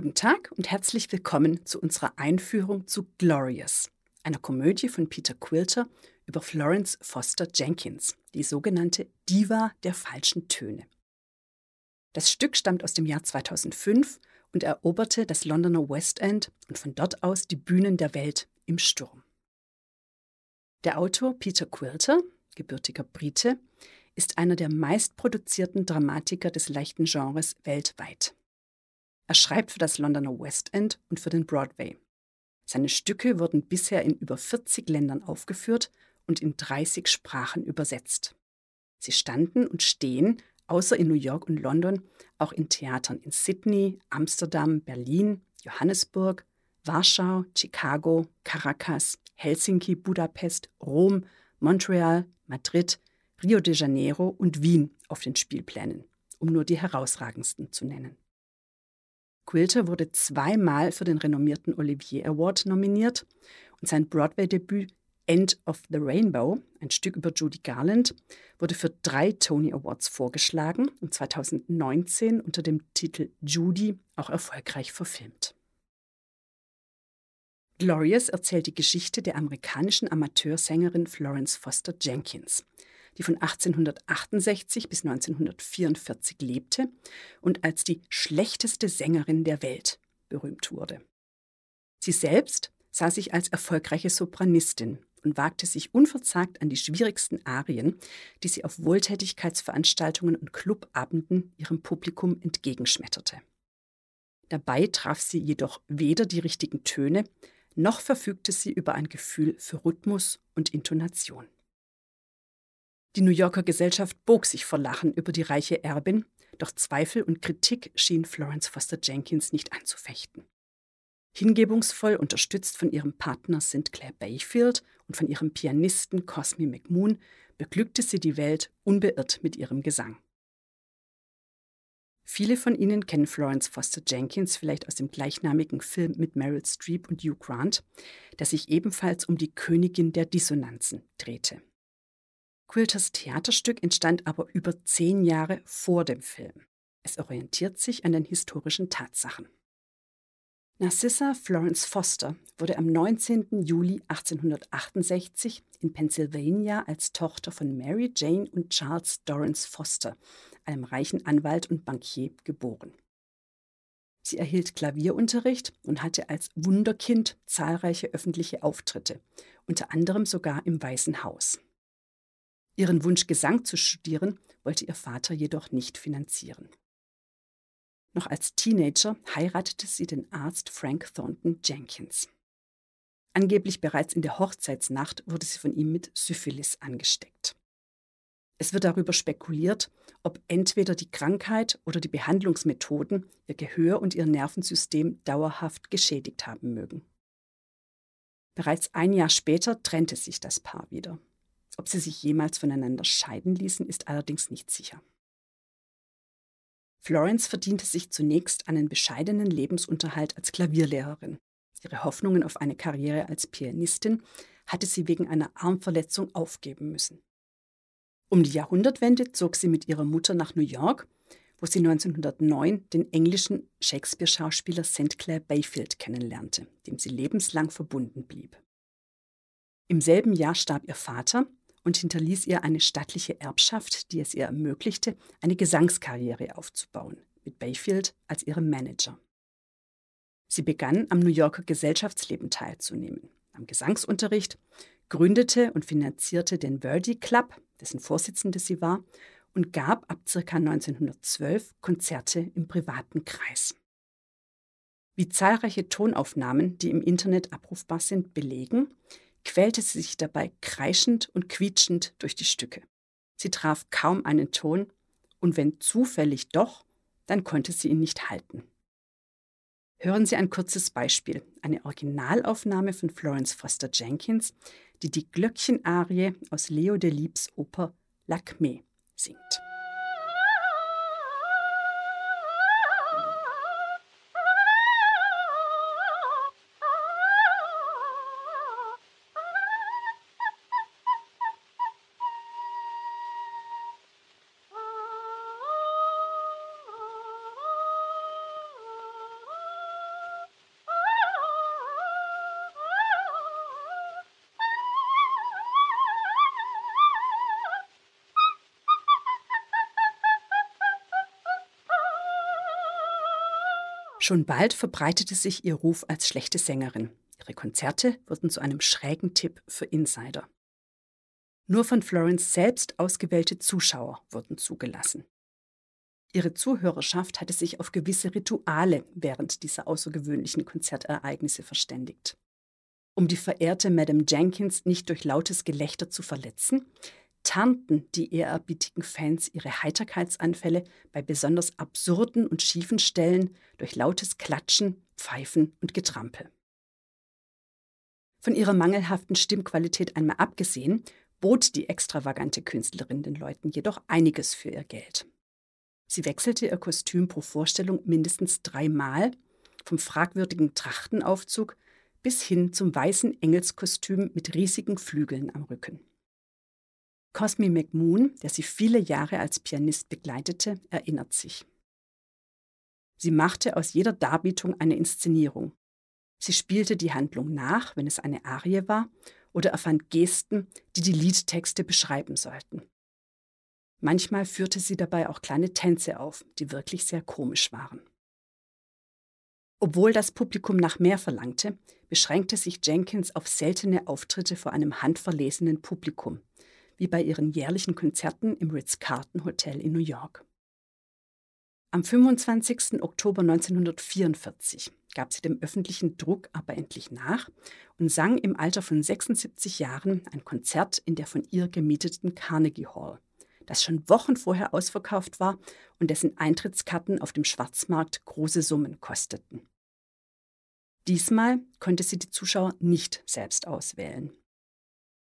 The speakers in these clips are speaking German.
Guten Tag und herzlich willkommen zu unserer Einführung zu Glorious, einer Komödie von Peter Quilter über Florence Foster Jenkins, die sogenannte Diva der falschen Töne. Das Stück stammt aus dem Jahr 2005 und eroberte das Londoner West End und von dort aus die Bühnen der Welt im Sturm. Der Autor Peter Quilter, gebürtiger Brite, ist einer der meistproduzierten Dramatiker des leichten Genres weltweit. Er schreibt für das Londoner West End und für den Broadway. Seine Stücke wurden bisher in über 40 Ländern aufgeführt und in 30 Sprachen übersetzt. Sie standen und stehen, außer in New York und London, auch in Theatern in Sydney, Amsterdam, Berlin, Johannesburg, Warschau, Chicago, Caracas, Helsinki, Budapest, Rom, Montreal, Madrid, Rio de Janeiro und Wien auf den Spielplänen, um nur die herausragendsten zu nennen. Quilter wurde zweimal für den renommierten Olivier Award nominiert und sein Broadway-Debüt End of the Rainbow, ein Stück über Judy Garland, wurde für drei Tony Awards vorgeschlagen und 2019 unter dem Titel Judy auch erfolgreich verfilmt. Glorious erzählt die Geschichte der amerikanischen Amateursängerin Florence Foster Jenkins, die von 1868 bis 1944 lebte und als die schlechteste Sängerin der Welt berühmt wurde. Sie selbst sah sich als erfolgreiche Sopranistin und wagte sich unverzagt an die schwierigsten Arien, die sie auf Wohltätigkeitsveranstaltungen und Clubabenden ihrem Publikum entgegenschmetterte. Dabei traf sie jedoch weder die richtigen Töne, noch verfügte sie über ein Gefühl für Rhythmus und Intonation. Die New Yorker Gesellschaft bog sich vor Lachen über die reiche Erbin, doch Zweifel und Kritik schien Florence Foster Jenkins nicht anzufechten. Hingebungsvoll unterstützt von ihrem Partner St. Clair Bayfield und von ihrem Pianisten Cosme McMoon beglückte sie die Welt unbeirrt mit ihrem Gesang. Viele von Ihnen kennen Florence Foster Jenkins vielleicht aus dem gleichnamigen Film mit Meryl Streep und Hugh Grant, der sich ebenfalls um die Königin der Dissonanzen drehte. Quilters Theaterstück entstand aber über zehn Jahre vor dem Film. Es orientiert sich an den historischen Tatsachen. Narcissa Florence Foster wurde am 19. Juli 1868 in Pennsylvania als Tochter von Mary Jane und Charles Dorrance Foster, einem reichen Anwalt und Bankier, geboren. Sie erhielt Klavierunterricht und hatte als Wunderkind zahlreiche öffentliche Auftritte, unter anderem sogar im Weißen Haus. Ihren Wunsch, Gesang zu studieren, wollte ihr Vater jedoch nicht finanzieren. Noch als Teenager heiratete sie den Arzt Frank Thornton Jenkins. Angeblich bereits in der Hochzeitsnacht wurde sie von ihm mit Syphilis angesteckt. Es wird darüber spekuliert, ob entweder die Krankheit oder die Behandlungsmethoden ihr Gehör und ihr Nervensystem dauerhaft geschädigt haben mögen. Bereits ein Jahr später trennte sich das Paar wieder. Ob sie sich jemals voneinander scheiden ließen, ist allerdings nicht sicher. Florence verdiente sich zunächst einen bescheidenen Lebensunterhalt als Klavierlehrerin. Ihre Hoffnungen auf eine Karriere als Pianistin hatte sie wegen einer Armverletzung aufgeben müssen. Um die Jahrhundertwende zog sie mit ihrer Mutter nach New York, wo sie 1909 den englischen Shakespeare-Schauspieler St. Clair Bayfield kennenlernte, dem sie lebenslang verbunden blieb. Im selben Jahr starb ihr Vater und hinterließ ihr eine stattliche Erbschaft, die es ihr ermöglichte, eine Gesangskarriere aufzubauen, mit Bayfield als ihrem Manager. Sie begann am New Yorker Gesellschaftsleben teilzunehmen, am Gesangsunterricht, gründete und finanzierte den Verdi Club, dessen Vorsitzende sie war, und gab ab ca. 1912 Konzerte im privaten Kreis. Wie zahlreiche Tonaufnahmen, die im Internet abrufbar sind, belegen, quälte sie sich dabei kreischend und quietschend durch die Stücke. Sie traf kaum einen Ton, und wenn zufällig doch, dann konnte sie ihn nicht halten. Hören Sie ein kurzes Beispiel, eine Originalaufnahme von Florence Foster Jenkins, die die Glöckchenarie aus Leo Delibes Oper Lacme singt. Schon bald verbreitete sich ihr Ruf als schlechte Sängerin. Ihre Konzerte wurden zu einem schrägen Tipp für Insider. Nur von Florence selbst ausgewählte Zuschauer wurden zugelassen. Ihre Zuhörerschaft hatte sich auf gewisse Rituale während dieser außergewöhnlichen Konzertereignisse verständigt. Um die verehrte Madame Jenkins nicht durch lautes Gelächter zu verletzen, tarnten die ehrerbietigen Fans ihre Heiterkeitsanfälle bei besonders absurden und schiefen Stellen durch lautes Klatschen, Pfeifen und Getrampel. Von ihrer mangelhaften Stimmqualität einmal abgesehen, bot die extravagante Künstlerin den Leuten jedoch einiges für ihr Geld. Sie wechselte ihr Kostüm pro Vorstellung mindestens dreimal, vom fragwürdigen Trachtenaufzug bis hin zum weißen Engelskostüm mit riesigen Flügeln am Rücken. Cosme McMoon, der sie viele Jahre als Pianist begleitete, erinnert sich. Sie machte aus jeder Darbietung eine Inszenierung. Sie spielte die Handlung nach, wenn es eine Arie war, oder erfand Gesten, die die Liedtexte beschreiben sollten. Manchmal führte sie dabei auch kleine Tänze auf, die wirklich sehr komisch waren. Obwohl das Publikum nach mehr verlangte, beschränkte sich Jenkins auf seltene Auftritte vor einem handverlesenen Publikum, wie bei ihren jährlichen Konzerten im Ritz-Carlton Hotel in New York. Am 25. Oktober 1944 gab sie dem öffentlichen Druck aber endlich nach und sang im Alter von 76 Jahren ein Konzert in der von ihr gemieteten Carnegie Hall, das schon Wochen vorher ausverkauft war und dessen Eintrittskarten auf dem Schwarzmarkt große Summen kosteten. Diesmal konnte sie die Zuschauer nicht selbst auswählen.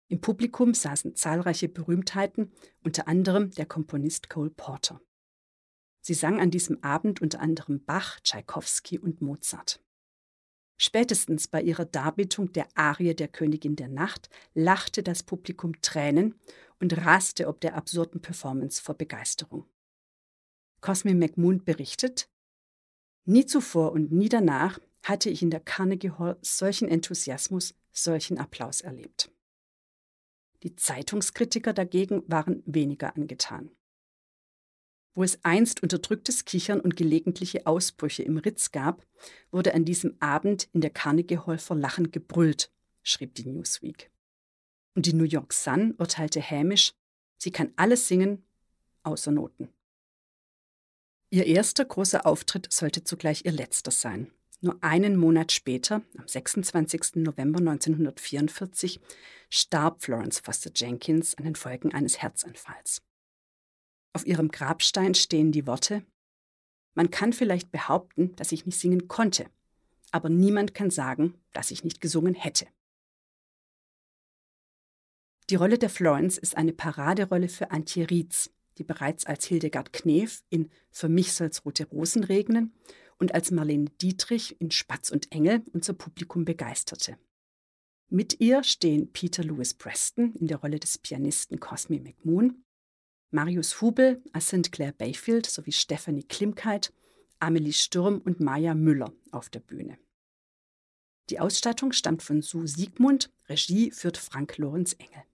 Im Publikum saßen zahlreiche Berühmtheiten, unter anderem der Komponist Cole Porter. Sie sang an diesem Abend unter anderem Bach, Tschaikowski und Mozart. Spätestens bei ihrer Darbietung der Arie der Königin der Nacht lachte das Publikum Tränen und raste ob der absurden Performance vor Begeisterung. Cosme McMoon berichtet, Nie zuvor und nie danach hatte ich in der Carnegie Hall solchen Enthusiasmus, solchen Applaus erlebt. Die Zeitungskritiker dagegen waren weniger angetan. Wo es einst unterdrücktes Kichern und gelegentliche Ausbrüche im Ritz gab, wurde an diesem Abend in der Carnegie Hall vor Lachen gebrüllt, schrieb die Newsweek. Und die New York Sun urteilte hämisch, sie kann alles singen, außer Noten. Ihr erster großer Auftritt sollte zugleich ihr letzter sein. Nur einen Monat später, am 26. November 1944, starb Florence Foster Jenkins an den Folgen eines Herzanfalls. Auf ihrem Grabstein stehen die Worte Man kann vielleicht behaupten, dass ich nicht singen konnte, aber niemand kann sagen, dass ich nicht gesungen hätte. Die Rolle der Florence ist eine Paraderolle für Antje Rietz, die bereits als Hildegard Knef in Für mich soll's rote Rosen regnen und als Marlene Dietrich in Spatz und Engel unser Publikum begeisterte. Mit ihr stehen Peter Lewis Preston in der Rolle des Pianisten Cosme McMoon, Marius Hubel als St. Clair Bayfield sowie Stephanie Klimkeit, Amelie Sturm und Maja Müller auf der Bühne. Die Ausstattung stammt von Sue Siegmund, Regie führt Frank Lorenz Engel.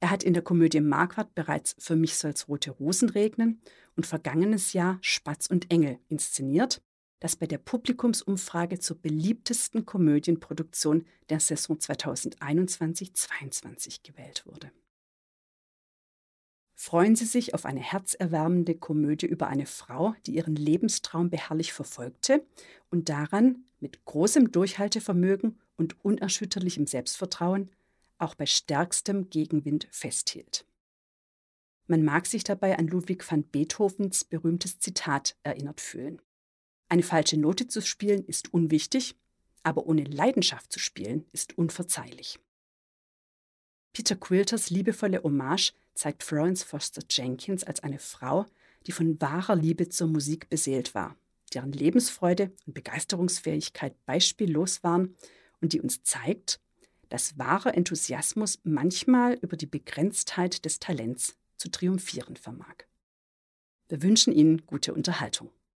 Er hat in der Komödie Marquardt bereits Für mich soll's rote Rosen regnen und vergangenes Jahr Spatz und Engel inszeniert, das bei der Publikumsumfrage zur beliebtesten Komödienproduktion der Saison 2021-22 gewählt wurde. Freuen Sie sich auf eine herzerwärmende Komödie über eine Frau, die ihren Lebenstraum beharrlich verfolgte und daran mit großem Durchhaltevermögen und unerschütterlichem Selbstvertrauen auch bei stärkstem Gegenwind festhielt. Man mag sich dabei an Ludwig van Beethovens berühmtes Zitat erinnert fühlen. Eine falsche Note zu spielen ist unwichtig, aber ohne Leidenschaft zu spielen ist unverzeihlich. Peter Quilters liebevolle Hommage zeigt Florence Foster Jenkins als eine Frau, die von wahrer Liebe zur Musik beseelt war, deren Lebensfreude und Begeisterungsfähigkeit beispiellos waren und die uns zeigt, dass wahrer Enthusiasmus manchmal über die Begrenztheit des Talents zu triumphieren vermag. Wir wünschen Ihnen gute Unterhaltung.